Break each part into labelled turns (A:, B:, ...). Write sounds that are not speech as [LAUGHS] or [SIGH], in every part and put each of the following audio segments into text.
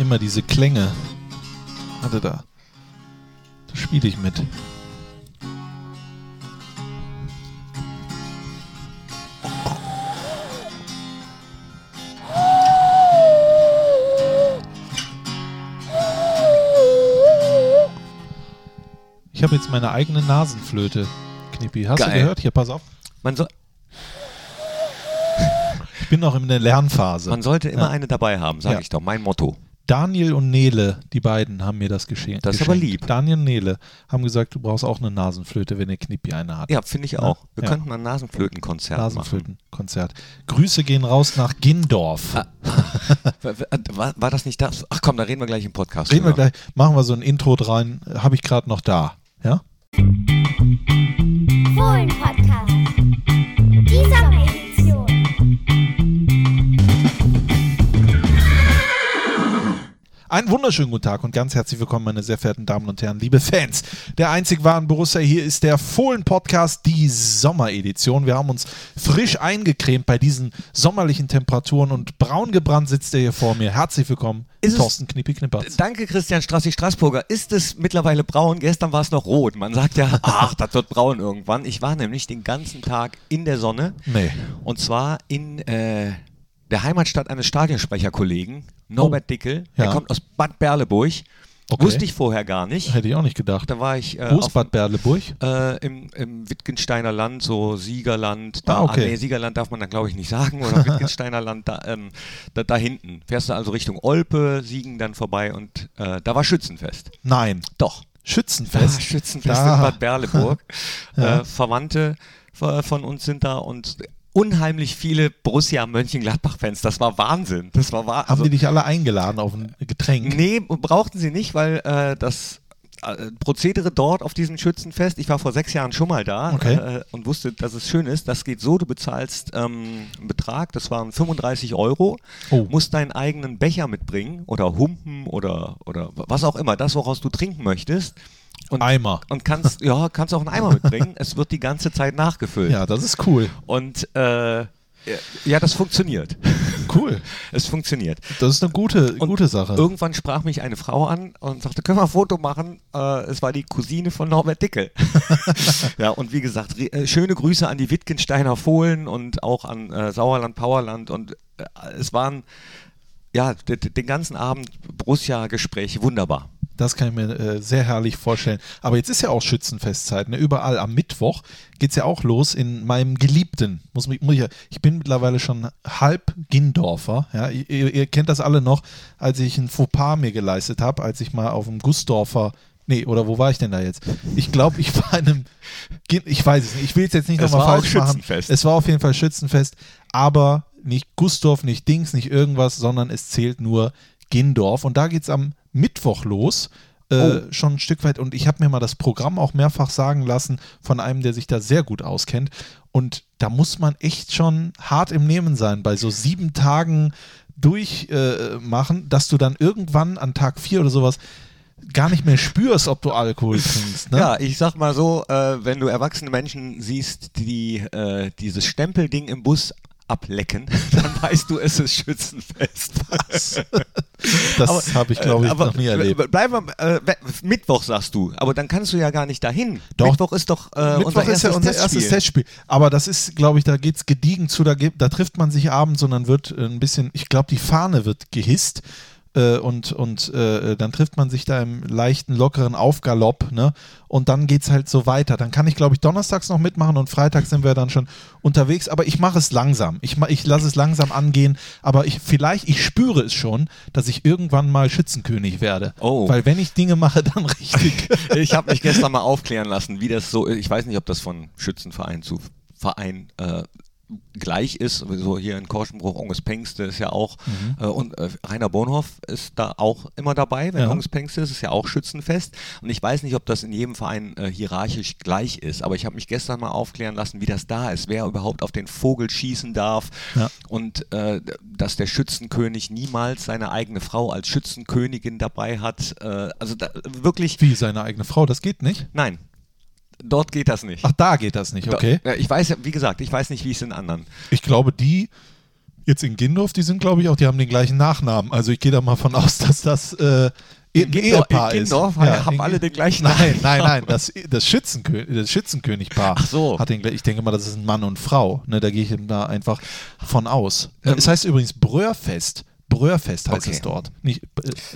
A: immer diese Klänge. Warte da. Da spiele ich mit. Ich habe jetzt meine eigene Nasenflöte, Knippi. Hast
B: Geil.
A: du gehört? Hier, pass auf.
B: Man, so,
A: Ich bin noch in der Lernphase.
B: man sollte immer
A: Ja.
B: eine dabei haben, sage
A: Ja.
B: ich doch. Mein Motto.
A: Daniel und Nele, die beiden, haben mir das geschenkt.
B: Das ist aber lieb.
A: Daniel und Nele haben gesagt, du brauchst auch eine Nasenflöte, wenn der Knippi eine hat.
B: Ja, finde ich auch. Wir
A: Ja.
B: könnten mal ein Nasenflötenkonzert machen.
A: Nasenflötenkonzert. Grüße gehen raus nach Gindorf.
B: Ah, [LAUGHS] War, war, das nicht das? Ach komm, da reden wir gleich im Podcast.
A: Reden wir gleich, machen wir so ein Intro rein. Habe ich gerade noch da. Ja?
C: Fohlen-Podcast. Die Sommeredition.
A: Einen wunderschönen guten Tag und ganz herzlich willkommen, meine sehr verehrten Damen und Herren, liebe Fans. Der einzig wahren Borussia hier ist der Fohlen-Podcast, die Sommeredition. Wir haben uns frisch eingecremt bei diesen sommerlichen Temperaturen und braun gebrannt sitzt er hier vor mir. Herzlich willkommen,
B: Ist
A: Thorsten Knippi Knippertz.
B: Danke, Christian Strassi Straßburger. Ist es mittlerweile braun? Gestern war es noch rot. Man sagt ja, [LAUGHS] ach, das wird braun irgendwann. Ich war nämlich den ganzen Tag in der Sonne.
A: Nee.
B: Und zwar in äh, der Heimatstadt eines Stadionsprecherkollegen, Norbert Dickel.
A: ja.
B: Der kommt aus Bad Berleburg.
A: Okay.
B: Wusste ich vorher gar nicht.
A: Hätte ich auch nicht gedacht.
B: Da war ich äh,
A: Wo ist
B: auf,
A: Bad Berleburg?
B: äh, im, im Wittgensteiner Land, so Siegerland. Da,
A: Ah, okay.
B: nee, Siegerland darf man da glaube ich nicht sagen. Oder [LAUGHS] Wittgensteiner Land, da, ähm, da, da hinten. Fährst du also Richtung Olpe, Siegen dann vorbei und äh, da war Schützenfest.
A: Nein.
B: Doch.
A: Schützenfest.
B: Ah, Schützenfest
A: Da.
B: in Bad Berleburg. [LAUGHS]
A: Ja.
B: äh, Verwandte von uns sind da und unheimlich viele Borussia Mönchengladbach-Fans. Das war Wahnsinn. Das war wahr.
A: Haben die dich alle eingeladen auf ein Getränk?
B: Nee, brauchten sie nicht, weil äh, das äh, Prozedere dort auf diesem Schützenfest, ich war vor sechs Jahren schon mal da
A: Okay.
B: äh, und wusste, dass es schön ist. Das geht so, du bezahlst ähm, einen Betrag, das waren 35 Euro,
A: Oh.
B: musst deinen eigenen Becher mitbringen oder Humpen oder, oder was auch immer, das, woraus du trinken möchtest. Und,
A: Eimer.
B: und kannst, ja, kannst auch einen Eimer mitbringen. es wird die ganze Zeit nachgefüllt.
A: Ja, das ist cool.
B: Und äh, ja, das funktioniert.
A: Cool. [LAUGHS]
B: es funktioniert.
A: Das ist eine gute,
B: Und
A: gute Sache.
B: Irgendwann sprach mich eine Frau an und sagte, können wir ein Foto machen? Äh, es war die Cousine von Norbert Dickel. [LAUGHS] ja, und wie gesagt, äh, schöne Grüße an die Wittgensteiner Fohlen und auch an äh, Sauerland, Powerland. Und äh, es waren, ja, den ganzen Abend Borussia-Gespräche, wunderbar.
A: Das kann ich mir äh, sehr herrlich vorstellen. Aber jetzt ist ja auch Schützenfestzeit. Ne? Überall am Mittwoch geht es ja auch los in meinem Geliebten. Muss, mich- muss ich, ja- ich bin mittlerweile schon halb Gindorfer. Ja? Ihr, ihr kennt das alle noch, als ich ein Fauxpas mir geleistet habe, als ich mal auf dem Gusdorfer. Nee, oder wo war ich denn da jetzt? Ich glaube, ich war in einem. Ich weiß es nicht. Ich will es jetzt nicht nochmal falsch machen. Es war auf jeden Fall Schützenfest. Aber nicht Gusdorf, nicht Dings, nicht irgendwas, sondern es zählt nur Gindorf. Und da geht es am Mittwoch los. Äh,
B: Oh.
A: Schon ein Stück weit. Und ich habe mir mal das Programm auch mehrfach sagen lassen von einem, der sich da sehr gut auskennt. Und da muss man echt schon hart im Nehmen sein, bei so sieben Tagen durchmachen, äh, dass du dann irgendwann an Tag vier oder sowas gar nicht mehr spürst, ob du Alkohol [LAUGHS] trinkst. Ne?
B: Ja, ich sag mal so, äh, wenn du erwachsene Menschen siehst, die äh, dieses Stempelding im Bus ablecken, [LAUGHS] dann weißt du, es ist Schützenfest. [LAUGHS]
A: Das habe ich, glaube ich,
B: aber
A: noch nie erlebt.
B: Bleiben wir, äh, Mittwoch sagst du, aber dann kannst du ja gar nicht dahin.
A: Doch.
B: Mittwoch ist doch äh,
A: Mittwoch
B: unser
A: ist
B: erstes
A: ja unser
B: Testspiel.
A: erstes Testspiel. Aber das ist, glaube ich, da geht es gediegen zu, da, da trifft man sich abends und dann wird äh, ein bisschen, ich glaube, die Fahne wird gehisst. Äh, und und äh, dann trifft man sich da im leichten, lockeren Aufgalopp, ne? Und dann geht es halt so weiter. Dann kann ich, glaube ich, donnerstags noch mitmachen und freitags sind wir dann schon unterwegs. Aber ich mache es langsam. Ich, ich lasse es langsam angehen. Aber ich vielleicht, ich spüre es schon, dass ich irgendwann mal Schützenkönig werde.
B: Oh.
A: Weil wenn ich Dinge mache, dann richtig. [LAUGHS]
B: Ich habe mich gestern mal aufklären lassen, wie das so ist. Ich weiß nicht, ob das von Schützenverein zu Verein äh, gleich ist. So hier in Korschenbruch, Onges Pengste ist ja auch, äh, und äh, Rainer Bonhoff ist da auch immer dabei, wenn
A: Ja.
B: Onges Pengste ist, ist ja auch Schützenfest. Und ich weiß nicht, ob das in jedem Verein äh, hierarchisch gleich ist, aber ich habe mich gestern mal aufklären lassen, wie das da ist, wer überhaupt auf den Vogel schießen darf
A: Ja.
B: und äh, dass der Schützenkönig niemals seine eigene Frau als Schützenkönigin dabei hat. Äh, also da, wirklich,
A: Wie seine eigene Frau, das geht nicht.
B: nein, dort geht das nicht.
A: Ach, da geht das nicht, okay.
B: Da, ja, ich weiß, ja, wie gesagt, ich weiß nicht, wie es in anderen.
A: Ich glaube, die Jetzt in Gindorf, die sind, glaube ich, auch, die haben den gleichen Nachnamen. Also ich gehe da mal von aus, dass das äh, ein
B: Gindorf-
A: Ehepaar
B: in
A: ist.
B: Gindorf haben
A: in
B: alle den gleichen
A: Nein,
B: Namen.
A: nein, nein. Das, das, Schützenkö das Schützenkönigpaar
B: Ach so.
A: hat den, ich denke mal, das ist ein Mann und Frau. Ne, da gehe ich da einfach von aus.
B: Ähm,
A: es heißt übrigens Bröhrfest. Bröhrfest heißt
B: Okay.
A: es dort. Nicht,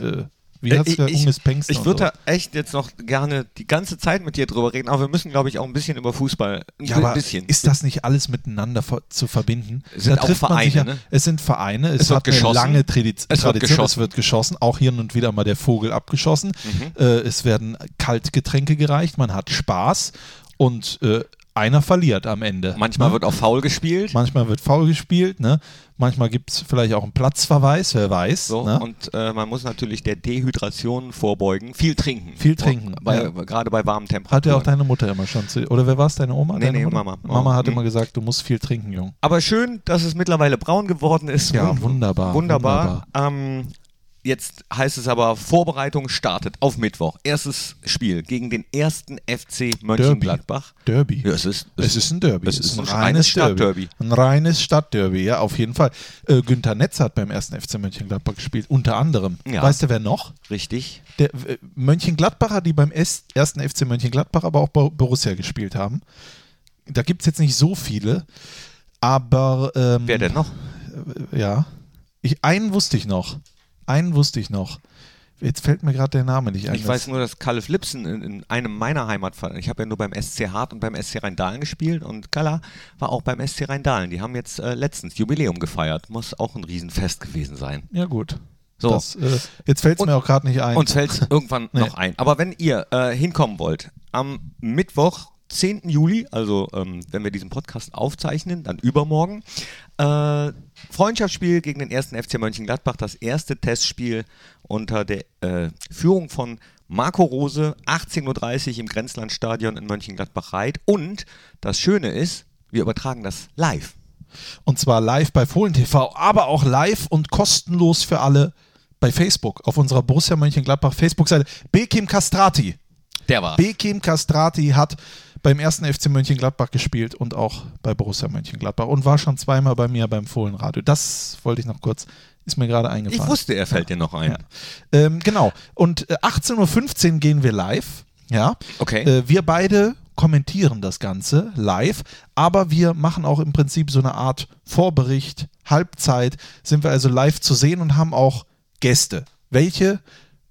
A: äh, äh, wie
B: Äh,
A: heißt
B: ich-
A: der
B: ich- Ich
A: und
B: würde
A: so.
B: da echt jetzt noch gerne die ganze Zeit mit dir drüber reden, aber wir müssen, glaube ich, auch ein bisschen über Fußball. Ein
A: Ja,
B: bisschen.
A: ist das nicht alles miteinander zu verbinden?
B: Es sind
A: Da
B: auch
A: trifft man
B: Vereine,
A: sich ja,
B: ne?
A: Es sind Vereine, es,
B: Es wird
A: hat eine
B: geschossen.
A: lange Tradi
B: Es wird
A: Tradition, es
B: geschossen.
A: wird geschossen, auch hier und wieder mal der Vogel abgeschossen.
B: Mhm.
A: Äh, es werden Kaltgetränke gereicht, man hat Spaß und äh, einer verliert am Ende.
B: Manchmal
A: ne?
B: wird auch faul gespielt.
A: Manchmal wird faul gespielt, ne? manchmal gibt es vielleicht auch einen Platzverweis, wer weiß.
B: So,
A: ne?
B: Und äh, man muss natürlich der Dehydration vorbeugen. Viel trinken.
A: Viel trinken,
B: Bei,
A: ja.
B: Gerade bei warmen Temperaturen.
A: hat ja auch deine Mutter immer schon zu, oder wer war es, deine Oma?
B: Nee,
A: deine
B: nee,
A: Mutter?
B: Mama.
A: Mama hat
B: Mhm.
A: immer gesagt, du musst viel trinken, Jung.
B: Aber schön, dass es mittlerweile braun geworden ist.
A: Ja,
B: Wun-
A: wunderbar,
B: Wunderbar. Ähm, jetzt heißt es aber, Vorbereitung startet auf Mittwoch. Erstes Spiel gegen den ersten FC Mönchengladbach.
A: Derby.
B: Ja, es ist,
A: Es ist ein Derby.
B: Es ist ein reines Stadtderby.
A: Ein reines Stadtderby, ja, auf jeden Fall. Äh, Günther Netz hat beim ersten FC Mönchengladbach gespielt, unter anderem.
B: Ja.
A: Weißt du, wer noch?
B: richtig.
A: Der äh, Mönchengladbacher, die beim ersten FC Mönchengladbach, aber auch bei Borussia gespielt haben. Da gibt es jetzt nicht so viele, aber. Ähm,
B: Wer denn noch?
A: Ja. Ich, einen wusste ich noch. Einen wusste ich noch. Jetzt fällt mir gerade der Name nicht ein.
B: Ich weiß nur, dass Kalle Flipsen in, in einem meiner Heimatvereine, ich habe ja nur beim SC Hart und beim SC Rheindahlen gespielt und Kalla war auch beim SC Rheindahlen. Die haben jetzt äh, letztens Jubiläum gefeiert. Muss auch ein Riesenfest gewesen sein.
A: Ja, gut.
B: So.
A: Das, äh, jetzt fällt es mir auch gerade nicht ein.
B: Uns fällt irgendwann [LAUGHS]
A: Nee.
B: noch ein. Aber wenn ihr äh, hinkommen wollt, am Mittwoch, 10. Juli, also ähm, wenn wir diesen Podcast aufzeichnen, dann übermorgen, äh, Freundschaftsspiel gegen den ersten FC Mönchengladbach, das erste Testspiel unter der äh, Führung von Marco Rose, 18.30 Uhr im Grenzlandstadion in Mönchengladbach-Reit. Und das Schöne ist, wir übertragen das live.
A: Und zwar live bei Fohlen TV, aber auch live und kostenlos für alle bei Facebook, auf unserer Borussia Mönchengladbach Facebook-Seite. Bekim Castrati.
B: Der war.
A: Bekim Castrati hat beim ersten FC Mönchengladbach gespielt und auch bei Borussia Mönchengladbach und war schon zweimal bei mir beim Fohlenradio. Das wollte ich noch kurz, ist mir gerade
B: ich
A: eingefallen.
B: wusste, er fällt dir noch ein.
A: Ja. Ähm, genau. Und äh, 18.15 Uhr gehen wir live. Ja.
B: Okay.
A: Äh, wir beide kommentieren das Ganze live, aber wir machen auch im Prinzip so eine Art Vorbericht, Halbzeit, sind wir also live zu sehen und haben auch Gäste. Welche?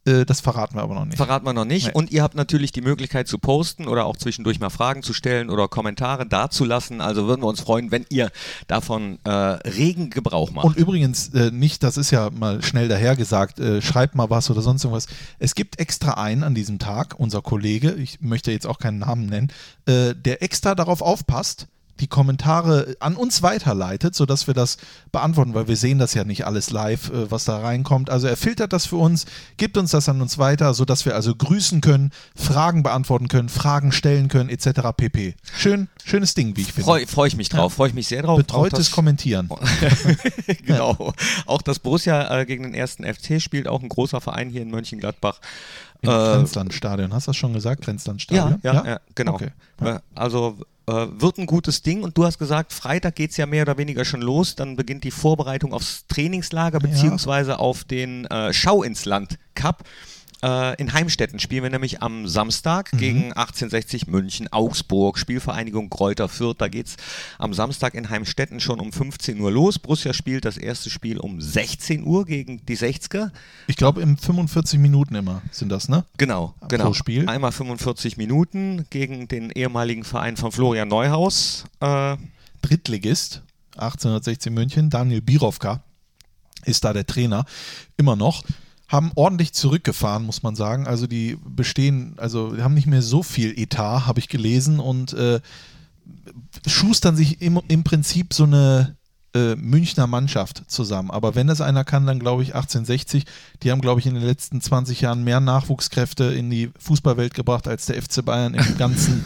A: Äh, das verraten wir aber noch nicht.
B: Verraten wir noch nicht.
A: Nee.
B: Und ihr habt natürlich die Möglichkeit zu posten oder auch zwischendurch mal Fragen zu stellen oder Kommentare dazulassen. Also würden wir uns freuen, wenn ihr davon äh, regen Gebrauch macht.
A: Und übrigens, äh, nicht, das ist ja mal schnell dahergesagt, äh, schreibt mal was oder sonst irgendwas. Es gibt extra einen an diesem Tag, unser Kollege, ich möchte jetzt auch keinen Namen nennen, äh, der extra darauf aufpasst, die Kommentare an uns weiterleitet, sodass wir das beantworten, weil wir sehen das ja nicht alles live, äh, was da reinkommt. Also er filtert das für uns, gibt uns das an uns weiter, sodass wir also grüßen können, Fragen beantworten können, Fragen stellen können, etc. pp. Schön, schönes Ding, wie ich finde.
B: Freue freu ich mich drauf, freue ich mich sehr drauf.
A: Betreutes Kommentieren. [LAUGHS]
B: genau. Auch das Borussia äh, gegen den ersten FC spielt auch ein großer Verein hier in Mönchengladbach.
A: Im
B: Äh,
A: Grenzlandstadion. Hast du das schon gesagt?
B: Ja,
A: Grenzlandstadion?
B: ja, ja, genau.
A: Okay.
B: Äh, Also äh, wird ein gutes Ding. Und du hast gesagt, Freitag geht es ja mehr oder weniger schon los, dann beginnt die Vorbereitung aufs Trainingslager beziehungsweise auf den äh, Schau ins Land Cup. Äh, in Heimstetten spielen wir nämlich am Samstag
A: Mhm.
B: gegen 1860 München, Augsburg, Spielvereinigung Kräuter Fürth. Da geht es am Samstag in Heimstetten schon um 15 Uhr los. Borussia spielt das erste Spiel um 16 Uhr gegen die 60er.
A: Ich glaube, im 45 Minuten immer sind das, ne?
B: Genau,
A: Pro
B: genau.
A: Spiel.
B: Einmal 45 Minuten gegen den ehemaligen Verein von Florian Neuhaus. Äh,
A: Drittligist, 1816 München, Daniel Birovka ist da der Trainer, immer noch. Haben ordentlich zurückgefahren, muss man sagen. Also die bestehen, also die haben nicht mehr so viel Etat, habe ich gelesen, und äh, schustern sich im, im Prinzip so eine äh, Münchner Mannschaft zusammen. Aber wenn es einer kann, dann glaube ich 1860. Die haben, glaube ich, in den letzten 20 Jahren mehr Nachwuchskräfte in die Fußballwelt gebracht als der FC Bayern im ganzen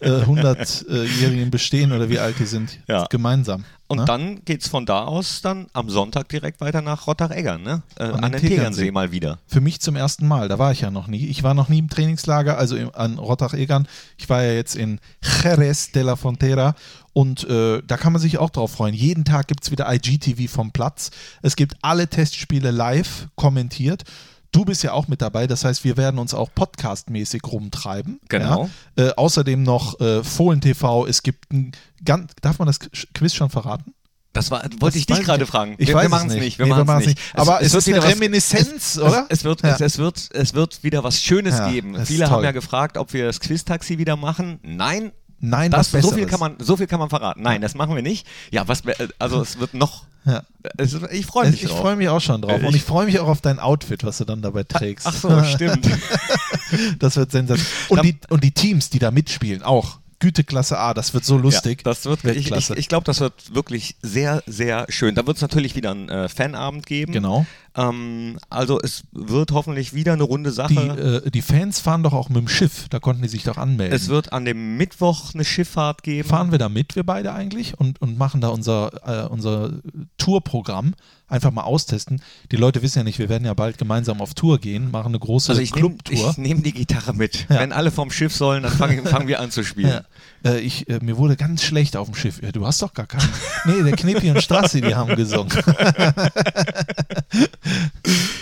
A: äh, [LAUGHS] 100-jährigen Bestehen oder wie alt die sind.
B: Ja.
A: Gemeinsam.
B: Und
A: ne?
B: dann geht's von da aus dann am Sonntag direkt weiter nach Rottach-Eggern, ne? Äh,
A: An
B: an,
A: den Tegernsee.
B: Tegernsee mal wieder.
A: Für mich zum ersten Mal. Da war ich ja noch nie. Ich war noch nie im Trainingslager, also im, an Rottach-Egern. Ich war ja jetzt in Jerez de la Frontera und äh, da kann man sich auch drauf freuen. Jeden Tag gibt es wieder IGTV vom Platz. Es gibt alle Testspiele live kommentiert. Du bist ja auch mit dabei, das heißt, wir werden uns auch podcastmäßig rumtreiben.
B: Genau.
A: Ja? Äh, außerdem noch äh, Fohlen TV. Es gibt ein ganz, darf man das Quiz schon verraten?
B: Das war, wollte
A: Das
B: ich dich gerade fragen.
A: Ich
B: wir
A: weiß
B: wir
A: es
B: machen's
A: nicht.
B: Wir
A: Nee,
B: machen's
A: machen's
B: nicht.
A: Aber es ist
B: wieder
A: eine
B: was-
A: Reminiszenz,
B: es,
A: oder?
B: Es, es, wird,
A: Ja.
B: es, es, wird, es wird wieder was Schönes
A: Ja,
B: geben. Viele haben ja gefragt, ob wir das Quiz-Taxi wieder machen. Nein,
A: Nein,
B: das,
A: was
B: so, viel
A: Besseres.
B: kann man, so viel kann man verraten. Nein, das machen wir nicht. Ja, was, wir- also es wird noch.
A: Ja.
B: Es, ich freue mich
A: Ich freue mich auch schon drauf.
B: Äh,
A: Und
B: ich-
A: ich freue mich auch auf dein Outfit, was du dann dabei trägst.
B: Ach so, stimmt. [LAUGHS]
A: Das wird sensationell. Und die, und die Teams, die da mitspielen, auch. Güteklasse A, das wird so lustig.
B: Ja, das wird, ich ich,
A: Weltklasse.
B: ich glaube, das wird wirklich sehr, sehr schön. Da wird es natürlich wieder einen äh, Fanabend geben.
A: Genau.
B: Ähm, also es wird hoffentlich wieder eine runde Sache.
A: Die, äh, die Fans fahren doch auch mit dem Schiff, da konnten die sich doch anmelden.
B: es wird an dem Mittwoch eine Schifffahrt geben.
A: fahren wir da mit, wir beide eigentlich, und, und machen da unser, äh, unser Tourprogramm. Einfach mal austesten. Die Leute wissen ja nicht, wir werden ja bald gemeinsam auf Tour gehen, machen eine große
B: Also ich nehme
A: Clubtour.
B: nehm die Gitarre mit.
A: Ja.
B: Wenn alle vom Schiff sollen, dann fangen, fangen wir an zu spielen.
A: Ja. Äh, ich, äh, mir wurde ganz schlecht auf dem Schiff. Ja, du hast doch gar keinen. Nee, der Knippi und Strassi, die haben gesungen. [LAUGHS]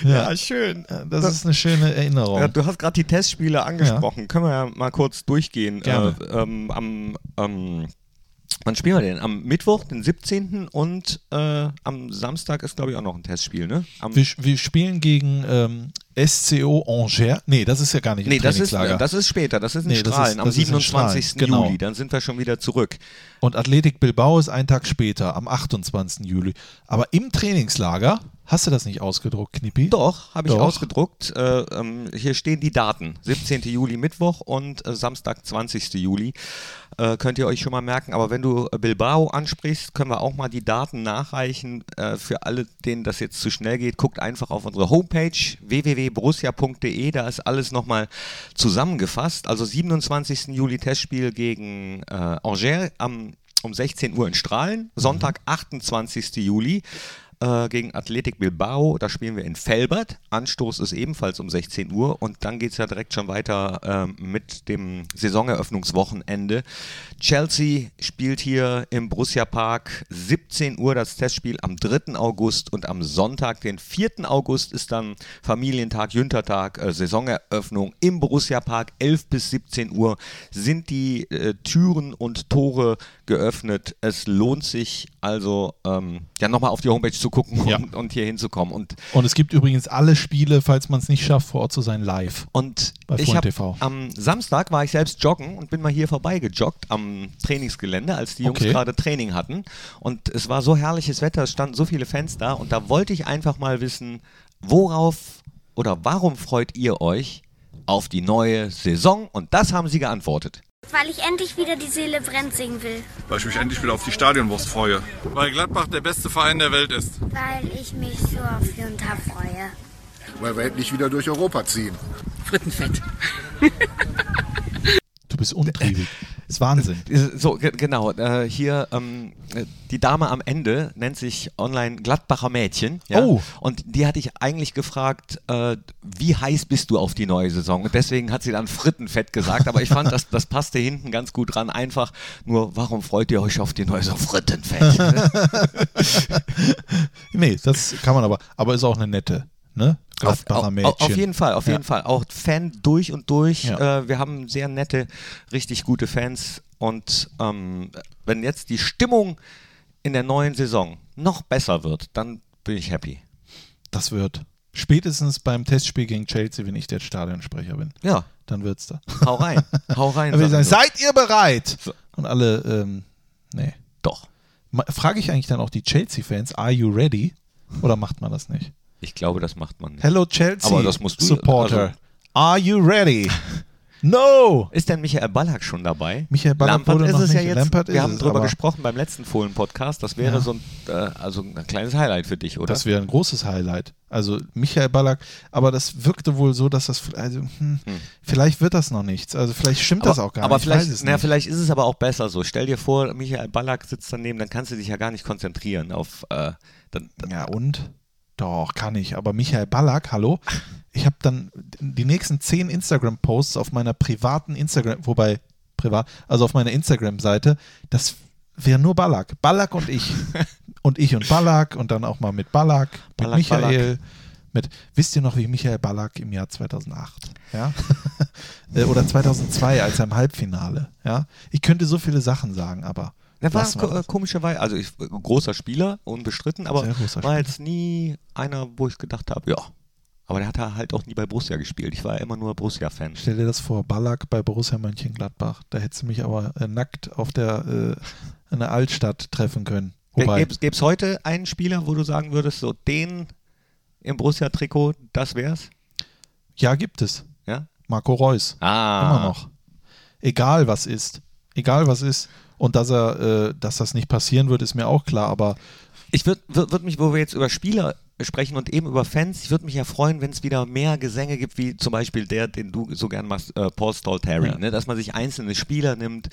A: ja,
B: schön.
A: äh, das ist eine schöne Erinnerung.
B: Du hast gerade die Testspiele angesprochen. Können wir ja mal kurz durchgehen.
A: Gerne.
B: Äh, ähm, am, ähm, wann spielen wir denn? Am Mittwoch, den 17. und äh, am Samstag ist, glaube ich, auch noch ein Testspiel, ne? Am,
A: wir, wir spielen gegen ähm, SCO Angers. Nee, das ist ja gar nicht
B: nee,
A: im
B: das ist,
A: Trainingslager.
B: das ist später. Das ist in
A: Nee, das ist-
B: Strahlen am
A: ist in
B: 27.
A: Strahlen, genau.
B: Juli. Dann sind wir schon wieder zurück.
A: Und Athletik Bilbao ist einen Tag später, am 28. Juli. Aber im Trainingslager, hast du das nicht ausgedruckt, Knippi?
B: Doch, habe ich
A: Doch.
B: ausgedruckt. Äh, ähm, hier stehen die Daten. 17. Juli Mittwoch und äh, Samstag 20. Juli. Äh, könnt ihr euch schon mal merken. Aber wenn du äh, Bilbao ansprichst, können wir auch mal die Daten nachreichen. Äh, für alle, denen das jetzt zu schnell geht, guckt einfach auf unsere Homepage www.borussia.de. Da ist alles nochmal zusammengefasst. Also 27. Juli Testspiel gegen äh, Angers am, um 16 Uhr in Strahlen. Sonntag 28. Juli äh, gegen Athletic Bilbao. Da spielen wir in Felbert. Anstoß ist ebenfalls um 16 Uhr und dann geht es ja direkt schon weiter ähm, mit dem Saisoneröffnungswochenende. Chelsea spielt hier im Borussia Park 17 Uhr das Testspiel am 3. August und am Sonntag, den 4. August, ist dann Familientag, Jüntertag, äh, Saisoneröffnung im Borussia Park. 11 bis 17 Uhr sind die äh, Türen und Tore geöffnet. Es lohnt sich also, ähm, ja, nochmal auf die Homepage zu gucken
A: Ja.
B: und, und hier hinzukommen. Und,
A: Und es gibt übrigens alle Spiele, falls man es nicht schafft, vor Ort zu sein, live.
B: und
A: Bei
B: ich
A: TV.
B: am Samstag war ich selbst joggen und bin mal hier vorbeigejoggt am Trainingsgelände, als die Jungs
A: Okay.
B: gerade Training hatten. Und es war so herrliches Wetter, es standen so viele Fans da und da wollte ich einfach mal wissen, worauf oder warum freut ihr euch auf die neue Saison? Und das haben sie geantwortet.
C: Weil ich endlich wieder die Seele brennt singen will.
D: Weil ich mich endlich wieder auf die Stadionwurst freue. Weil Gladbach der beste Verein der Welt ist.
C: Weil ich mich so auf Jünter freue.
E: weil wir endlich wieder durch Europa ziehen.
F: Frittenfett.
A: Du bist untriebig. [LAUGHS] ist Wahnsinn.
B: So, ge genau. Äh, hier, ähm, äh, die Dame am Ende nennt sich online Gladbacher Mädchen. Ja?
A: Oh.
B: Und die hatte ich eigentlich gefragt, äh, wie heiß bist du auf die neue Saison? Und deswegen hat sie dann Frittenfett gesagt. Aber ich fand, das, das passte hinten ganz gut ran. Einfach nur, warum freut ihr euch auf die neue Saison? Frittenfett. [LAUGHS]
A: Nee, das kann man aber. Aber ist auch eine nette, ne?
B: Auf,
A: Mädchen.
B: auf, jeden Fall, auf
A: Ja.
B: jeden Fall. Auch Fan durch und durch.
A: Ja.
B: Äh, wir haben sehr nette, richtig gute Fans. Und ähm, wenn jetzt die Stimmung in der neuen Saison noch besser wird, dann bin ich happy.
A: Das wird. Spätestens beim Testspiel gegen Chelsea, wenn ich der Stadionsprecher bin.
B: Ja,
A: Dann wird's da.
B: hau rein. [LAUGHS] hau rein.
A: Sagen,
B: so.
A: seid ihr bereit?
B: So.
A: Und alle, ähm, nee.
B: Doch.
A: Frage ich eigentlich dann auch die Chelsea-Fans, are you ready? Oder macht man das nicht?
B: Ich glaube, das macht man nicht.
A: Hello Chelsea
B: Aber das musst du-
A: Supporter.
B: also-
A: are you ready? [LAUGHS] No!
B: Ist denn Michael Ballack schon dabei?
A: Michael Ballack
B: Lampert
A: wurde
B: ist es ja jetzt.
A: Lampert
B: wir haben drüber
A: aber-
B: gesprochen beim letzten Fohlen-Podcast. Das wäre
A: Ja.
B: so ein, äh, also ein kleines Highlight für dich, oder?
A: Das wäre ein großes Highlight. Also Michael Ballack, aber das wirkte wohl so, dass das, also hm, vielleicht wird das noch nichts. Also vielleicht stimmt das auch gar
B: aber
A: nicht.
B: Vielleicht,
A: ich weiß es
B: na,
A: nicht.
B: vielleicht ist es aber auch besser so. Stell dir vor, Michael Ballack sitzt daneben, dann kannst du dich ja gar nicht konzentrieren auf. Äh, dann,
A: Ja und? Doch, kann ich. Aber Michael Ballack, hallo? Ich habe dann die nächsten zehn Instagram-Posts auf meiner privaten Instagram, wobei privat, also auf meiner Instagram-Seite, das wäre nur Ballack. Ballack und ich. [LAUGHS] und ich und Ballack und dann auch mal mit Ballack, mit
B: Ballack,
A: Michael. Mit, wisst ihr noch, wie Michael Ballack im Jahr 2008? Ja? [LAUGHS] Äh, Oder 2002, als er im Halbfinale. Ja? Ich könnte so viele Sachen sagen, aber.
B: Der war ko
A: das.
B: komischerweise, also ich, großer Spieler, unbestritten, aber war jetzt nie einer, wo ich gedacht habe, ja. Aber der hat halt auch nie bei Borussia gespielt. Ich war ja immer nur Borussia-Fan.
A: Stell dir das vor, Ballack bei Borussia Mönchengladbach. Da hättest du mich aber äh, nackt auf der äh, in der Altstadt treffen können.
B: Gäbe es heute einen Spieler, wo du sagen würdest, so den im Borussia-Trikot, das wär's?
A: ja, gibt es.
B: Ja?
A: Marco Reus.
B: Ah.
A: Immer noch. Egal was ist. Egal was ist. Und dass er, äh, dass das nicht passieren wird, ist mir auch klar, aber.
B: Ich würde würd, würd mich, wo wir jetzt über Spieler sprechen und eben über Fans, ich würde mich ja freuen, wenn es wieder mehr Gesänge gibt, wie zum Beispiel der, den du so gern machst, äh, Paul Stolteri,
A: ja.
B: ne? dass man sich einzelne Spieler nimmt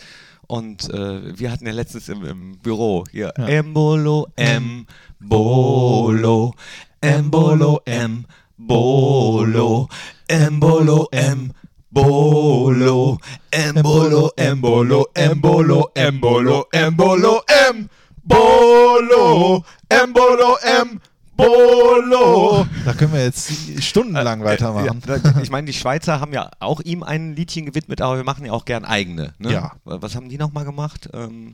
B: und äh, wir hatten ja letztens im, im Büro hier
A: ja.
B: Embolo, Embolo, Embolo, Embolo, Embolo, Embolo, Embolo. Embolo. Embolo, Embolo, Embolo,
A: Embolo, Embolo, Embolo. Da können wir jetzt stundenlang weitermachen.
B: Ja, ich meine, die Schweizer haben ja auch ihm ein Liedchen gewidmet, aber wir machen ja auch gern eigene. Ne?
A: Ja.
B: Was haben die nochmal gemacht? Ähm,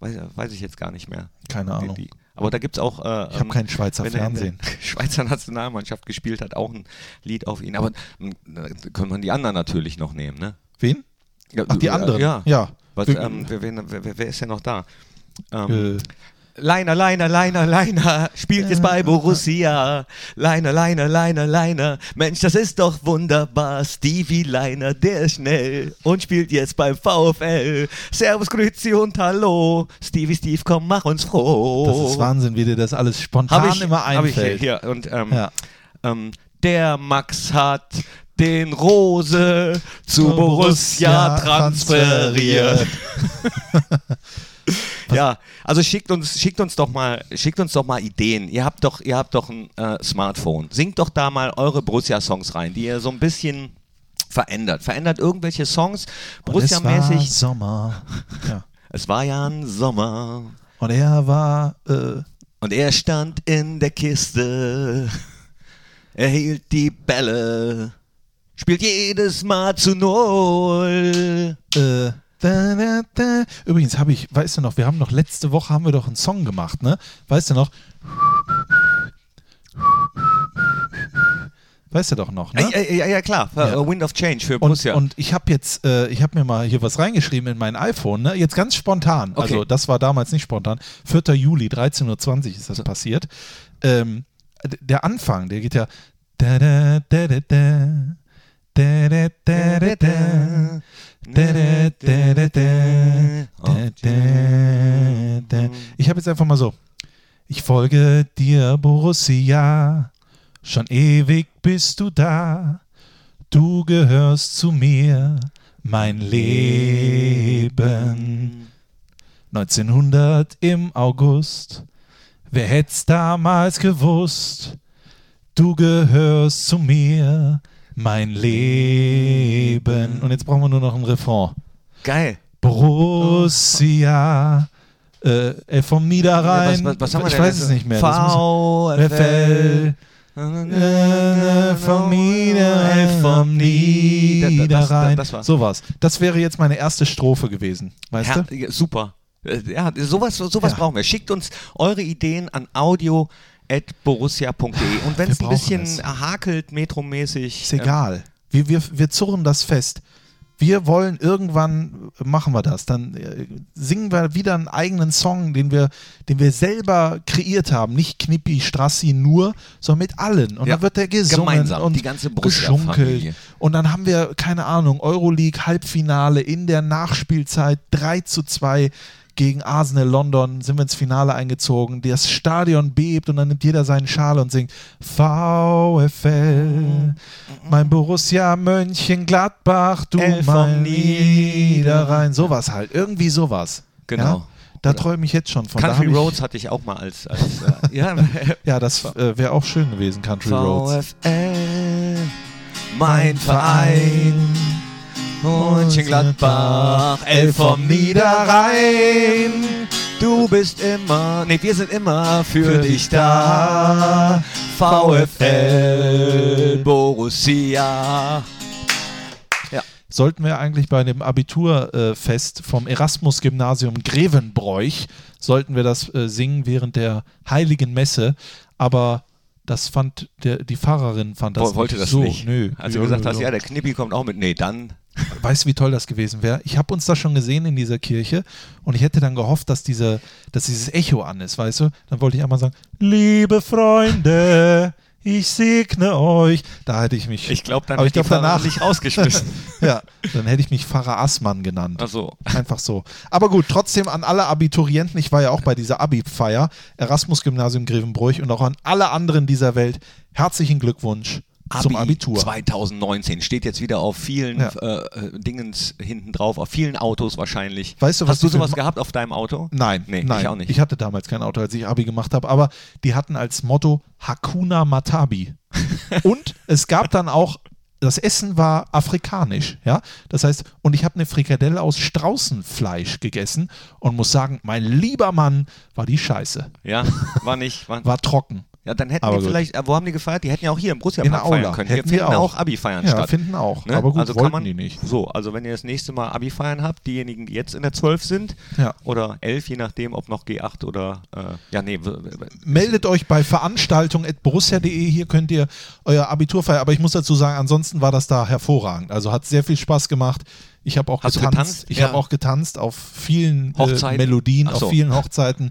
B: weiß, weiß ich jetzt gar nicht mehr.
A: Keine
B: Die-
A: Ahnung.
B: Die, aber da gibt es auch. Äh,
A: Ich habe
B: ähm,
A: kein Schweizer
B: er
A: Fernsehen. [LAUGHS]
B: Schweizer Nationalmannschaft gespielt hat, auch ein Lied auf ihn. Aber ähm, da können wir die anderen natürlich noch nehmen, ne?
A: Wen? Ach, die
B: äh,
A: anderen?
B: Ja.
A: Ja.
B: Was, ähm, wer, wer, wer, wer ist denn noch da? Ähm,
A: Äh,
B: Leiner, Leiner, Leiner, Leiner, spielt jetzt bei Borussia. Leiner, Leiner, Leiner, Leiner, Mensch, das ist doch wunderbar. Stevie Leiner, der ist schnell und spielt jetzt beim VfL. Servus, Grüezi und Hallo. Stevie, Steve, komm, mach uns froh.
A: das ist Wahnsinn, wie dir das alles spontan
B: Hab ich,
A: immer
B: hab ich hier,
A: einfällt.
B: hier. Und ähm,
A: Ja.
B: ähm, der Max hat den Rose zu Borussia
A: Borussia
B: transferiert. [LAUGHS] [LAUGHS] ja, also schickt uns, schickt uns doch mal, schickt uns doch mal Ideen. Ihr habt doch, ihr habt doch ein äh, Smartphone. Singt doch da mal eure Borussia-Songs rein, die ihr so ein bisschen verändert. Verändert irgendwelche Songs
A: Und es war
B: Borussia-mäßig.
A: Sommer. [LAUGHS] Ja.
B: Es war ja ein Sommer.
A: Und er war, äh,
B: Und er stand in der Kiste. Er hielt die Bälle. Spielt jedes Mal zu Null.
A: äh, da, da, da. Übrigens habe ich, weißt du noch, wir haben noch letzte Woche haben wir doch einen Song gemacht, ne? Weißt du noch? Weißt du doch noch, ne?
B: Ja, ja, ja, klar.
A: Ja.
B: Wind of Change für
A: Und,
B: Borussia.
A: und ich habe jetzt, äh, ich habe mir mal hier was reingeschrieben in mein iPhone, ne? jetzt ganz spontan.
B: Okay.
A: Also das war damals nicht spontan. 4. Juli, 13.20 Uhr ist das passiert. Ähm, der Anfang, der geht ja. Da, da, da, da, da. Ich habe jetzt einfach mal so. Ich folge dir, Borussia. Schon ewig bist du da. Du gehörst zu mir, mein Leben. 1900 im August. Wer hätt's damals gewusst? Du gehörst zu mir, mein Leben. Und jetzt brauchen wir nur noch ein Refrain.
B: Geil.
A: Borussia, äh, vom Niederrhein.
B: Was, was, was haben wir
A: ich weiß es nicht mehr.
B: VfL.
A: vom Niederrhein, vom Niederrhein.
B: Das, das, das.
A: Sowas. Das wäre jetzt meine erste Strophe gewesen. Weißt
B: Ja,
A: du?
B: super. Äh, Ja, sowas, sowas
A: Ja.
B: brauchen wir. Schickt uns eure Ideen an audio.borussia.de. Und wenn es ein bisschen
A: es.
B: hakelt, metromäßig.
A: Ist egal. Wir, wir, wir zurren das fest. wir wollen irgendwann, äh, machen wir das, dann äh, singen wir wieder einen eigenen Song, den wir, den wir selber kreiert haben. Nicht Knippi, Strassi nur, sondern mit allen. Und
B: Ja.
A: dann wird der gesungen
B: Gemeinsam,
A: und
B: die ganze
A: geschunkelt. Und dann haben wir, keine Ahnung, Euroleague Halbfinale in der Nachspielzeit 3 zu 2 gegen Arsenal London sind wir ins Finale eingezogen. Das Stadion bebt und dann nimmt jeder seinen Schal und singt VfL, mein Borussia Mönchengladbach, du
B: Elf
A: mein Niederrhein. Sowas halt, irgendwie sowas.
B: Genau.
A: Ja? Da träume ich jetzt schon von.
B: Country Roads hatte ich auch mal als, als äh, ja, [LAUGHS]
A: Ja, das äh, wäre auch schön gewesen, Country Roads.
B: VfL, mein Verein. Mönchengladbach, elf vom Niederrhein. Du bist immer, nee, wir sind immer für,
A: Für
B: dich da. VfL, Borussia.
A: sollten wir eigentlich bei dem Abiturfest vom Erasmus-Gymnasium Grevenbroich, sollten wir das äh, singen während der Heiligen Messe, aber das fand der, die Pfarrerin fand das
B: Wo- wollte
A: nicht
B: das
A: so.
B: nicht.
A: Nö.
B: Als du gesagt hast, ja, der Knippi kommt auch mit. Nee, dann.
A: Weißt du, wie toll das gewesen wäre? Ich habe uns da schon gesehen in dieser Kirche und ich hätte dann gehofft, dass, diese, dass dieses Echo an ist, weißt du? Dann wollte ich einmal sagen, liebe Freunde, ich segne euch. Da hätte ich mich.
B: Ich glaube, dann wird
A: ich
B: Pfarrerin
A: danach.
B: nicht rausgeschmissen. [LAUGHS]
A: ja, dann hätte ich mich Pfarrer Assmann genannt.
B: Achso.
A: Einfach so. Aber gut, trotzdem an alle Abiturienten, ich war ja auch bei dieser Abi-Feier, Erasmus-Gymnasium Grevenbroich und auch an alle anderen dieser Welt, herzlichen Glückwunsch zum Abitur.
B: 2019 steht jetzt wieder auf vielen
A: Ja.
B: äh, äh, Dingens hinten drauf, auf vielen Autos wahrscheinlich.
A: Weißt du, was
B: Hast du sowas gehabt auf deinem Auto?
A: Nein,
B: Nee,
A: nein,
B: ich auch nicht.
A: Ich hatte damals kein Auto, als ich Abi gemacht habe, aber die hatten als Motto Hakuna Matabi. [LAUGHS] und es gab dann auch, das Essen war afrikanisch, ja. Das heißt, und ich habe eine Frikadelle aus Straußenfleisch gegessen und muss sagen, mein lieber Mann war die Scheiße.
B: Ja, war nicht. War,
A: War trocken.
B: Ja, dann hätten
A: Aber
B: wir
A: gut.
B: vielleicht, äh, wo haben die gefeiert? Die hätten ja auch hier im Borussia Park feiern können.
A: Hätten
B: Hier finden
A: auch.
B: auch Abi-Feiern
A: Ja,
B: statt.
A: finden auch.
B: Ne?
A: Aber gut,
B: also
A: wollten
B: kann man,
A: die nicht.
B: So, also wenn ihr das nächste Mal Abi-Feiern habt, diejenigen, die jetzt in der 12 sind
A: Ja.
B: oder 11, je nachdem, ob noch G8 oder, äh, ja, nee,
A: Meldet euch bei veranstaltung.borussia.de, hier könnt ihr euer Abitur feiern. Aber ich muss dazu sagen, ansonsten war das da hervorragend. Also hat sehr viel Spaß gemacht. Ich habe auch
B: Hast
A: getanzt.
B: getanzt?
A: Ich
B: Ja.
A: habe auch getanzt auf vielen äh? Melodien,
B: so.
A: auf vielen Hochzeiten.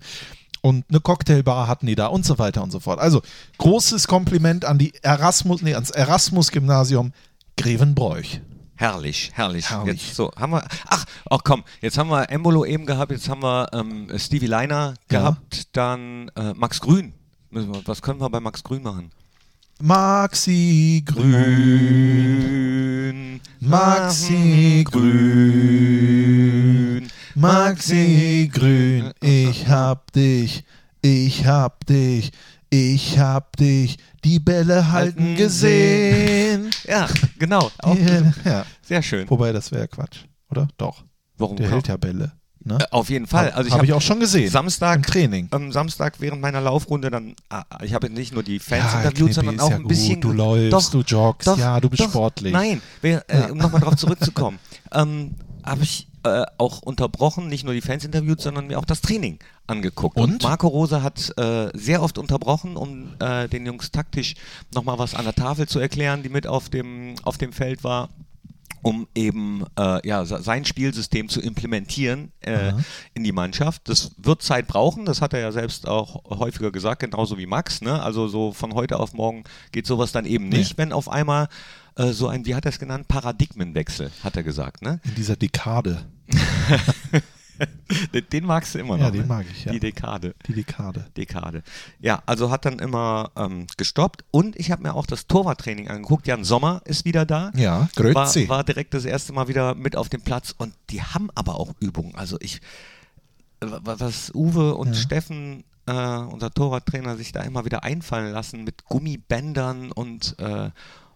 A: Und eine Cocktailbar hatten die da und so weiter und so fort. Also großes Kompliment an die Erasmus, nee, ans Erasmus-Gymnasium Grevenbroich.
B: Herrlich, herrlich.
A: Herrlich.
B: Jetzt so, haben wir. Ach, ach komm, jetzt haben wir Embolo eben gehabt, jetzt haben wir ähm, Stevie Leiner
A: Ja.
B: gehabt, dann äh, Max Grün. Was können wir bei Max Grün machen?
A: Maxi Grün, Maxi Grün, Maxi Grün, ich hab dich, ich hab dich, ich hab dich, die Bälle halten gesehen.
B: Ja, genau. Auch
A: Ja,
B: Sehr schön.
A: wobei das wäre Quatsch, oder? Doch,
B: Warum
A: der hält ja Bälle. Ne?
B: Äh, Auf jeden Fall.
A: Hab-
B: Also ich
A: hab
B: habe
A: ich auch schon gesehen.
B: Samstag
A: Im Training.
B: Am Samstag während meiner Laufrunde dann, ah, ich habe nicht nur die Fans
A: Ja,
B: interviewt,
A: Knippi,
B: sondern auch
A: ja
B: ein bisschen.
A: gut. Du läufst,
B: doch,
A: du joggst,
B: doch,
A: ja, du bist
B: doch,
A: sportlich.
B: Nein, wer, äh, um nochmal darauf zurückzukommen, [LAUGHS] ähm, habe ich äh, auch unterbrochen, nicht nur die Fans interviewt, sondern mir auch das Training angeguckt.
A: Und?
B: Marco Rose hat äh, sehr oft unterbrochen, um äh, den Jungs taktisch nochmal was an der Tafel zu erklären, die mit auf dem, auf dem Feld war um eben äh, ja, se- sein Spielsystem zu implementieren äh, in die Mannschaft. Das wird Zeit brauchen, das hat er ja selbst auch häufiger gesagt, genauso wie Max. Ne? Also so von heute auf morgen geht sowas dann eben nicht,
A: Nee.
B: wenn auf einmal äh, so ein, wie hat er es genannt, Paradigmenwechsel, hat er gesagt. Ne?
A: In dieser Dekade. [LAUGHS]
B: Den, magst du immer noch.
A: Ja, den
B: ne?
A: mag ich, ja.
B: Die Dekade.
A: Die Dekade.
B: Dekade. Ja, also hat dann immer ähm, gestoppt und ich habe mir auch das Torwarttraining angeguckt. Jan Sommer ist wieder da.
A: Ja,
B: war,
A: Grüezi.
B: war direkt das erste Mal wieder mit auf dem Platz und die haben aber auch Übungen. Also ich, wa- was Uwe und Steffen, äh, unser Torwarttrainer, sich da immer wieder einfallen lassen mit Gummibändern und äh,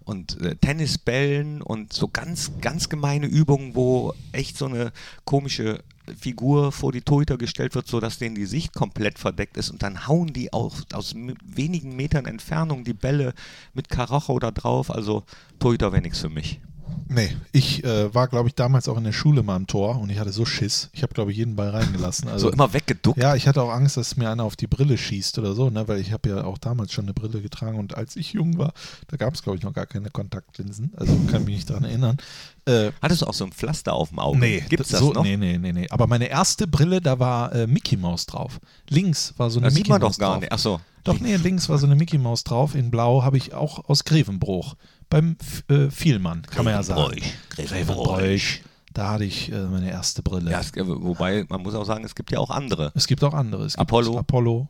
B: und äh, Tennisbällen und so ganz, ganz gemeine Übungen, wo echt so eine komische Figur vor die Torhüter gestellt wird, sodass denen die Sicht komplett verdeckt ist und dann hauen die auch aus wenigen Metern Entfernung die Bälle mit Karacho da drauf. Also Torhüter wäre nichts für mich.
A: Nee, ich äh, war, glaube ich, damals auch in der Schule mal am Tor und ich hatte so Schiss. Ich habe, glaube ich, jeden Ball reingelassen. [LAUGHS] Also,
B: so immer weggeduckt.
A: Ja, ich hatte auch Angst, dass mir einer auf die Brille schießt oder so, ne? weil ich habe ja auch damals schon eine Brille getragen und als ich jung war, da gab es, glaube ich, noch gar keine Kontaktlinsen. Also kann mich nicht daran erinnern. Äh,
B: Hattest du auch so ein Pflaster auf dem Auge?
A: nee,
B: Gibt's das
A: so,
B: noch?
A: Nee, nee, nee, nee. Aber meine erste Brille, da war äh, Mickey Maus drauf. Links war so eine
B: Das sieht
A: Mickey
B: man
A: Maus
B: doch gar
A: drauf.
B: nicht. Achso.
A: Doch, nee, links war so eine Mickey Maus drauf. In Blau habe ich auch aus Grevenbruch. Beim äh, Vielmann, kann man ja sagen. Grevenbroich. Da hatte ich äh, meine erste Brille.
B: Ja, es, wobei, man muss auch sagen, es gibt ja auch andere.
A: Es gibt auch andere. Es gibt
B: Apollo.
A: Apollo,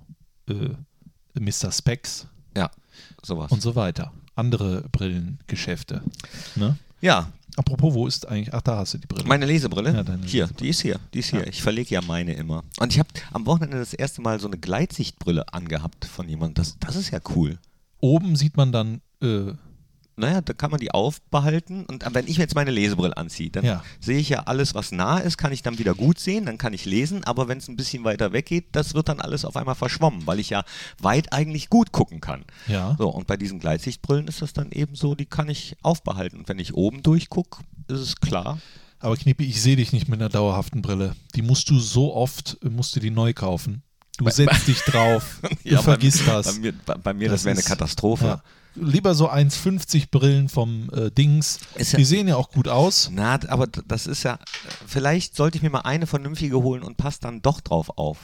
A: äh, Mr. Specs
B: Ja, sowas.
A: und so weiter. Andere Brillengeschäfte. Ne?
B: ja,
A: Apropos, wo ist eigentlich? Ach, da hast du die Brille.
B: meine Lesebrille.
A: Ja, deine
B: hier,
A: Lesebrille.
B: die ist hier. Die ist hier. Ich verlege ja meine immer. Und ich habe am Wochenende das erste Mal so eine Gleitsichtbrille angehabt von jemandem. Das, das ist ja cool.
A: Oben sieht man dann, äh,
B: Naja, da kann man die aufbehalten. Und wenn ich jetzt meine Lesebrille anziehe, dann
A: Ja.
B: sehe ich ja alles, was nah ist, kann ich dann wieder gut sehen, dann kann ich lesen. Aber wenn es ein bisschen weiter weg geht, das wird dann alles auf einmal verschwommen, weil ich ja weit eigentlich gut gucken kann.
A: ja.
B: So, und bei diesen Gleitsichtbrillen ist das dann eben so, die kann ich aufbehalten. Und wenn ich oben durchgucke, ist es klar.
A: Aber Knippi, ich sehe dich nicht mit einer dauerhaften Brille. Die musst du so oft, musst du die neu kaufen. Du setzt dich drauf, [LAUGHS] du
B: Ja,
A: vergisst
B: bei,
A: das.
B: Bei mir, bei, bei mir das, wäre eine Katastrophe.
A: Ja. Lieber so 1,50 Brillen vom äh, Dings.
B: Ja-
A: die sehen ja auch gut aus.
B: Na, aber das ist ja, vielleicht sollte ich mir mal eine vernünftige holen und passt dann doch drauf auf.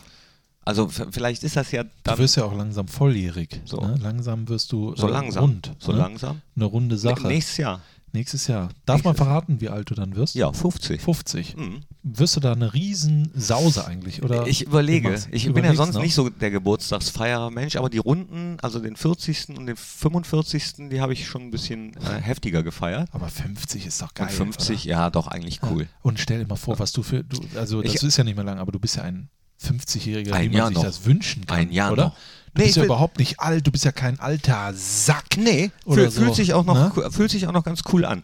B: Also vielleicht ist das ja
A: Du
B: dann
A: wirst ja auch langsam volljährig.
B: So.
A: Ne? Langsam wirst du
B: so
A: äh,
B: langsam.
A: rund.
B: so
A: ne?
B: langsam.
A: Eine runde Sache.
B: Nächstes Jahr.
A: Nächstes Jahr. Darf man
B: Nächstes
A: verraten, wie alt du dann wirst?
B: Ja, 50.
A: 50.
B: Mhm.
A: Wirst du da eine riesen Sause eigentlich? Oder
B: Ich überlege. Ich bin ja sonst
A: noch?
B: nicht so der Geburtstagsfeiermensch, aber die Runden, also den 40. und den 45. die habe ich schon ein bisschen äh, heftiger gefeiert.
A: Aber 50 ist doch geil.
B: und 50,
A: Oder?
B: ja, doch eigentlich cool.
A: Und stell dir mal vor, was du für. Du, also, das
B: Ich-
A: ist ja nicht mehr lang, aber du bist ja ein 50-Jähriger,
B: Ein
A: wie man
B: Jahr
A: sich
B: noch.
A: das wünschen kann.
B: Ein Jahr
A: oder?
B: noch.
A: Du
B: Nee,
A: bist ja überhaupt nicht alt, du bist ja kein alter Sack.
B: Nee,
A: Oder
B: fühl,
A: so,
B: fühlt, sich auch noch,
A: ne?
B: fühlt sich auch noch ganz cool an.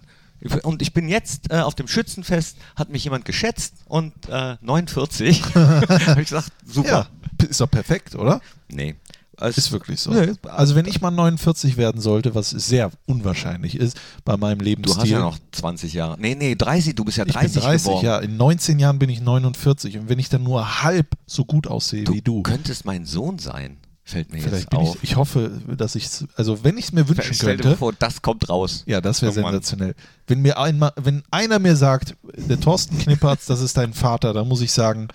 B: Und ich bin jetzt äh, auf dem Schützenfest, hat mich jemand geschätzt und äh, 49. [LAUGHS] habe ich gesagt, super.
A: Ja, ist doch perfekt, oder?
B: Nee. Es-
A: Ist wirklich so.
B: Nee,
A: Also wenn ich mal 49 werden sollte, was sehr unwahrscheinlich ist bei meinem
B: du
A: Lebensstil.
B: hast ja noch 20 Jahre. Nee, nee, 30, du bist ja
A: ich
B: 30,
A: bin 30,
B: geworden.
A: ja. In 19 Jahren bin ich 49 und wenn ich dann nur halb so gut aussehe
B: Du,
A: wie du,
B: könntest mein Sohn sein, fällt mir
A: vielleicht
B: jetzt auf.
A: ich, ich hoffe, dass ich also wenn ich es mir wünschen
B: Stell dir
A: könnte,
B: vor, das kommt raus.
A: ja, das wäre sensationell. Wenn mir einmal, wenn einer mir sagt, der Thorsten Knippertz, das ist dein Vater, dann muss ich sagen,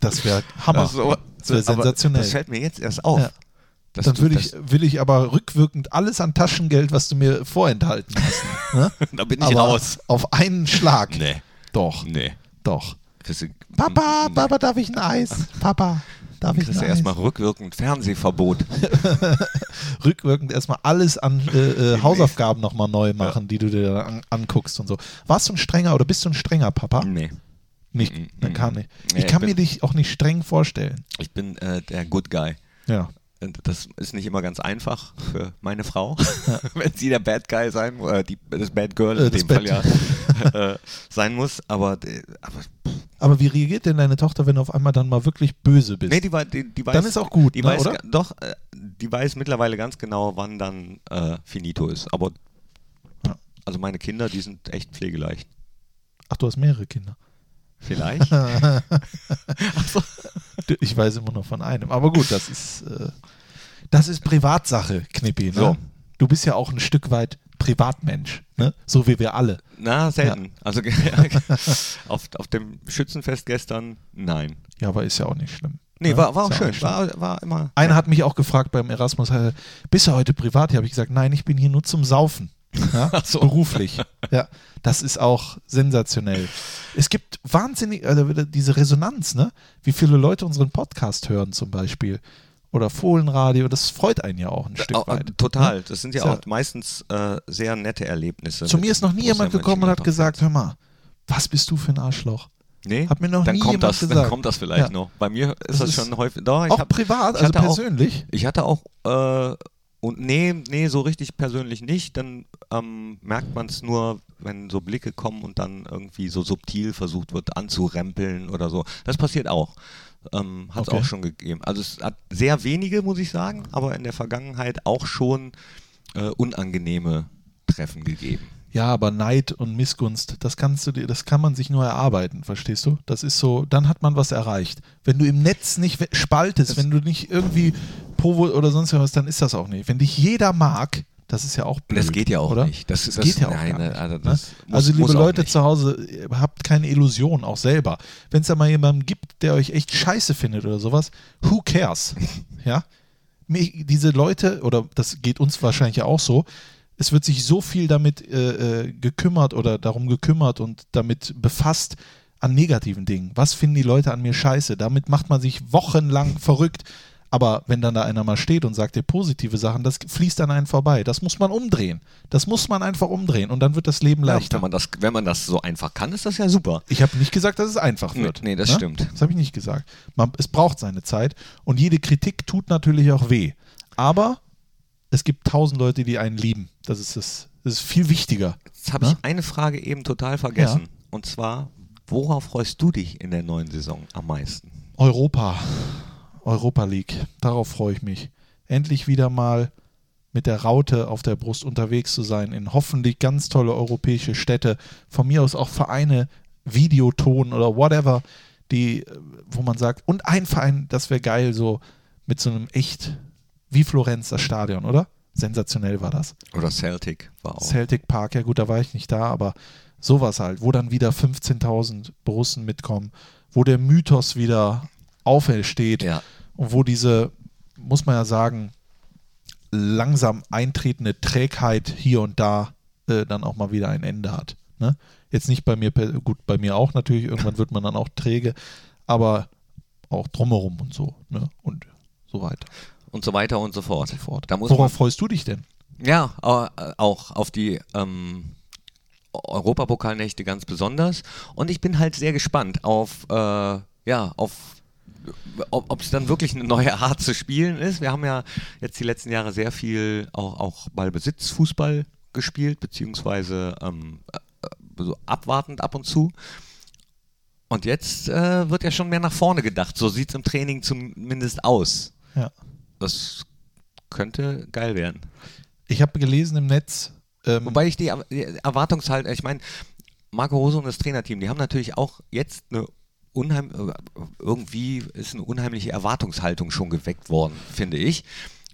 A: das wäre Hammer.
B: So,
A: das wäre sensationell.
B: Das fällt mir jetzt erst auf.
A: Ja. Dann würde ich,
B: das-
A: will ich aber rückwirkend alles an Taschengeld, was du mir vorenthalten hast. [LAUGHS] Ne?
B: da bin ich
A: aber
B: raus.
A: Auf einen Schlag.
B: Nee,
A: Doch,
B: nee.
A: doch. Papa. Papa, darf ich ein Eis? [LAUGHS] Papa, darf ich
B: Kriegst du erstmal rückwirkend Fernsehverbot. [LAUGHS]
A: Rückwirkend erstmal alles an äh, äh, Hausaufgaben nochmal neu machen, die du dir an, anguckst und so. Warst du ein strenger oder bist du ein strenger Papa?
B: nee.
A: Nicht,
B: Mm,
A: dann
B: mm,
A: kann nicht.
B: Nee,
A: Ich kann
B: ich
A: mir
B: bin-
A: dich auch nicht streng vorstellen.
B: Ich bin äh, der Good Guy.
A: Ja.
B: Und das ist nicht immer ganz einfach für meine Frau, [LAUGHS] wenn sie der Bad Guy sein, äh, die, das Bad Girl
A: Äh,
B: in
A: das
B: dem Fall
A: Bad-
B: ja [LAUGHS] äh, sein muss. Aber, äh, aber
A: Aber wie reagiert denn deine Tochter, wenn du auf einmal dann mal wirklich böse bist?
B: nee, die, die, die weiß,
A: Dann ist auch gut,
B: die
A: ne,
B: weiß,
A: oder?
B: Doch, äh, die weiß mittlerweile ganz genau, wann dann äh, finito ist. Aber also meine Kinder, die sind echt pflegeleicht.
A: Ach, du hast mehrere Kinder.
B: Vielleicht. [LAUGHS]
A: Ich weiß immer noch von einem. Aber gut, das ist, äh, das ist Privatsache, Knippi. Ne?
B: So.
A: Du bist ja auch ein Stück weit Privatmensch, ne? so wie wir alle.
B: Na, selten. Also [LAUGHS] auf, auf dem Schützenfest gestern, nein.
A: Ja, aber ist ja auch nicht schlimm.
B: Nee,
A: ne?
B: war, war auch
A: ja
B: schön.
A: schlimm.
B: War, war immer.
A: Einer hat mich auch gefragt beim Erasmus, äh, bist du heute privat? Hier habe ich gesagt, nein, ich bin hier nur zum Saufen. Ja? [LAUGHS]
B: So.
A: Beruflich. [LAUGHS] Ja, das ist auch sensationell. Es gibt wahnsinnig, also diese Resonanz, ne? Wie viele Leute unseren Podcast hören zum Beispiel. Oder Fohlenradio, das freut einen ja auch ein Stück
B: Au- au-
A: weit.
B: Total.
A: Ne?
B: Das sind ja
A: ja-
B: auch meistens äh, sehr nette Erlebnisse.
A: Zu
B: mit
A: mir ist noch nie jemand gekommen und hat gesagt, hör mal, was bist du für ein Arschloch?
B: Nee,
A: Hat mir noch
B: dann
A: nie
B: kommt
A: jemand
B: das, Dann
A: gesagt.
B: kommt das vielleicht
A: Ja.
B: noch. Bei mir ist
A: Das
B: das,
A: ist
B: schon häufig. Doch, ich
A: auch
B: hab,
A: privat, also
B: hatte auch-
A: persönlich.
B: Ich hatte auch, äh, und nee, nee, so richtig persönlich nicht. Dann ähm, merkt man es nur, wenn so Blicke kommen und dann irgendwie so subtil versucht wird anzurempeln oder so. Das passiert auch. Ähm, hat es
A: Okay.
B: auch schon gegeben. Also es hat sehr wenige, muss ich sagen, aber in der Vergangenheit auch schon äh, unangenehme Treffen gegeben.
A: Ja, aber Neid und Missgunst, das kannst du dir, das kann man sich nur erarbeiten, verstehst du? Das ist so, dann hat man was erreicht. Wenn du im Netz nicht spaltest, wenn du nicht irgendwie Provo oder sonst was, dann ist das auch nicht. Wenn dich jeder mag, das ist ja auch blöd.
B: Das geht ja auch
A: oder?
B: nicht. Das,
A: Das,
B: das-
A: geht ja auch
B: nein,
A: gar nicht.
B: also
A: ne?
B: muss-
A: also liebe Leute
B: nicht.
A: zu Hause, habt keine Illusion, auch selber. Wenn es da mal jemanden gibt, der euch echt scheiße findet oder sowas, who cares? [LAUGHS] ja? Diese Leute, oder das geht uns wahrscheinlich ja auch so, es wird sich so viel damit äh, äh, gekümmert oder darum gekümmert und damit befasst an negativen Dingen. Was finden die Leute an mir scheiße? Damit macht man sich wochenlang verrückt. Aber wenn dann da einer mal steht und sagt dir positive Sachen, das fließt an einen vorbei. Das muss man umdrehen. Das muss man einfach umdrehen und dann wird das Leben
B: Ja,
A: leichter.
B: wenn, man das, wenn man das so einfach kann, ist das ja super.
A: Ich habe nicht gesagt, dass es einfach
B: Nee,
A: wird.
B: nee, das
A: ne?
B: stimmt.
A: Das habe ich nicht gesagt. Man, es braucht seine Zeit und jede Kritik tut natürlich auch weh. Aber es gibt tausend Leute, die einen lieben. Das ist, das, das ist viel wichtiger.
B: Jetzt habe
A: Ne?
B: ich eine Frage eben total vergessen. Und zwar, worauf freust du dich in der neuen Saison am meisten?
A: Europa. Europa League. Darauf freue ich mich. Endlich wieder mal mit der Raute auf der Brust unterwegs zu sein, in hoffentlich ganz tolle europäische Städte. Von mir aus auch Vereine, Videoton oder whatever, die, äh, wo man sagt, und ein Verein, das wäre geil, so mit so einem echt, wie Florenz das Stadion, oder? Sensationell war das.
B: Oder Celtic war auch.
A: Celtic Park, ja gut, da war ich nicht da, aber sowas halt, wo dann wieder 15.000 Borussen mitkommen, wo der Mythos wieder aufersteht
B: ja.
A: Und wo diese, muss man ja sagen, langsam eintretende Trägheit hier und da äh, dann auch mal wieder ein Ende hat. Ne? Jetzt nicht bei mir, gut, bei mir auch natürlich, irgendwann wird man dann auch träge, aber auch drumherum und so, ne? Und so weiter
B: Und so weiter und so fort.
A: und so fort.
B: Da muss
A: Worauf
B: man,
A: freust du dich denn?
B: ja, äh, auch auf die ähm, Europapokalnächte ganz besonders. Und ich bin halt sehr gespannt auf, äh, ja, auf ob es dann wirklich eine neue Art zu spielen ist. Wir haben ja jetzt die letzten Jahre sehr viel auch, auch Ballbesitzfußball gespielt, beziehungsweise ähm, äh, so abwartend ab und zu. Und jetzt äh, wird ja schon mehr nach vorne gedacht. So sieht es im Training zumindest aus.
A: Ja.
B: Das könnte geil werden.
A: Ich habe gelesen im Netz, ähm,
B: Wobei ich die, Er- die Erwartungshaltung, ich meine, Marco Rose und das Trainerteam, die haben natürlich auch jetzt eine unheim, äh, irgendwie ist eine unheimliche Erwartungshaltung schon geweckt worden, finde ich.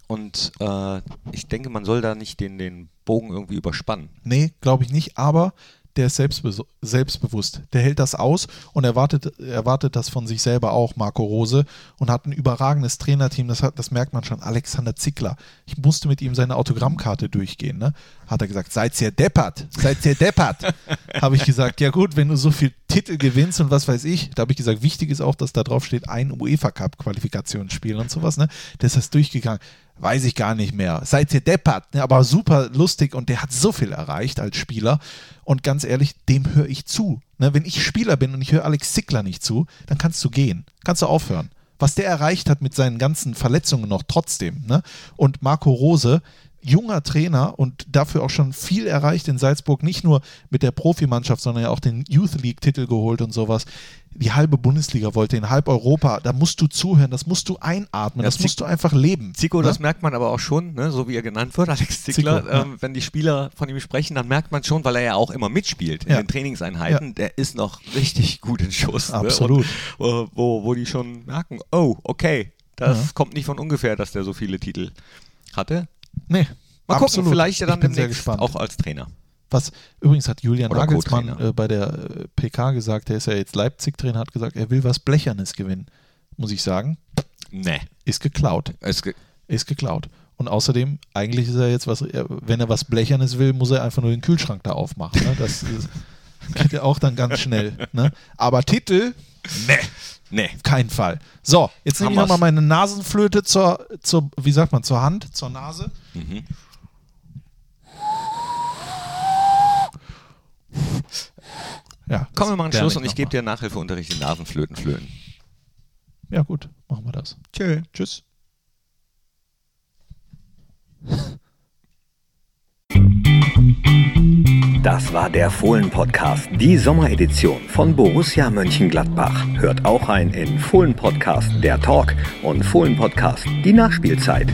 B: Und äh, ich denke, man soll da nicht den, den Bogen irgendwie überspannen.
A: Nee, glaube ich nicht, aber der ist selbstbe selbstbewusst. Der hält das aus und erwartet, erwartet das von sich selber auch, Marco Rose, und hat ein überragendes Trainerteam. Das, hat, das merkt man schon. Alexander Zickler. Ich musste mit ihm seine Autogrammkarte durchgehen. Ne? Hat er gesagt, seid ihr deppert, seid ihr deppert. [LAUGHS] habe ich gesagt, ja gut, wenn du so viel Titel gewinnst und was weiß ich, da habe ich gesagt, wichtig ist auch, dass da drauf steht, ein UEFA Cup Qualifikationsspiel und sowas. Ne? Der ist das durchgegangen. Weiß ich gar nicht mehr. Seid ihr deppert, ne? aber super lustig und der hat so viel erreicht als Spieler. Und ganz ehrlich, dem höre ich zu. Ne? Wenn ich Spieler bin und ich höre Alex Zickler nicht zu, dann kannst du gehen. Kannst du aufhören. Was der erreicht hat mit seinen ganzen Verletzungen noch trotzdem. Ne? Und Marco Rose, junger Trainer und dafür auch schon viel erreicht in Salzburg, nicht nur mit der Profimannschaft, sondern ja auch den Youth League-Titel geholt und sowas. Die halbe Bundesliga wollte in halb Europa, da musst du zuhören, das musst du einatmen,
B: Ja,
A: das
B: Zick-
A: musst du einfach leben.
B: Zico,
A: ne?
B: das merkt man aber auch schon, ne? so wie er genannt wird, Alex Zickler.
A: Zico, ja.
B: ähm, wenn die Spieler von ihm sprechen, dann merkt man schon, weil er ja auch immer mitspielt in
A: Ja.
B: den Trainingseinheiten, der ist noch richtig gut in Schuss.
A: Absolut.
B: Ne? Und, äh, wo, wo die schon merken, oh, okay, das
A: Ja.
B: kommt nicht von ungefähr, dass der so viele Titel hatte.
A: Nee,
B: Mal
A: absolut.
B: gucken, vielleicht ja dann
A: ich bin sehr
B: demnächst
A: gespannt.
B: auch als Trainer.
A: Was übrigens hat Julian
B: Oder
A: Nagelsmann äh, bei der äh, PK gesagt, der ist ja jetzt Leipzig-Trainer, hat gesagt, er will was Blechernes gewinnen. Muss ich sagen,
B: Nee.
A: ist geklaut.
B: Es ge
A: Ist geklaut. Und außerdem, eigentlich ist er jetzt was, er- wenn er was Blechernes will, muss er einfach nur den Kühlschrank da aufmachen. Ne? Das ist, [LAUGHS] geht ja auch dann ganz schnell. Ne? Aber Titel,
B: nee. Nee.
A: keinen Fall. So, jetzt nehme ich nochmal meine Nasenflöte zur, zur, wie sagt man, zur Hand, zur Nase.
B: Mhm.
A: Ja,
B: Kommen wir
A: lerne
B: Schluss und ich gebe dir Nachhilfeunterricht in Nasenflöten flöten.
A: Ja, gut, machen wir das.
B: Tschö.
A: Tschüss.
F: Das war der Fohlen-Podcast, die Sommeredition von Borussia Mönchengladbach. Hört auch rein in Fohlen-Podcast, der Talk und Fohlen-Podcast, die Nachspielzeit.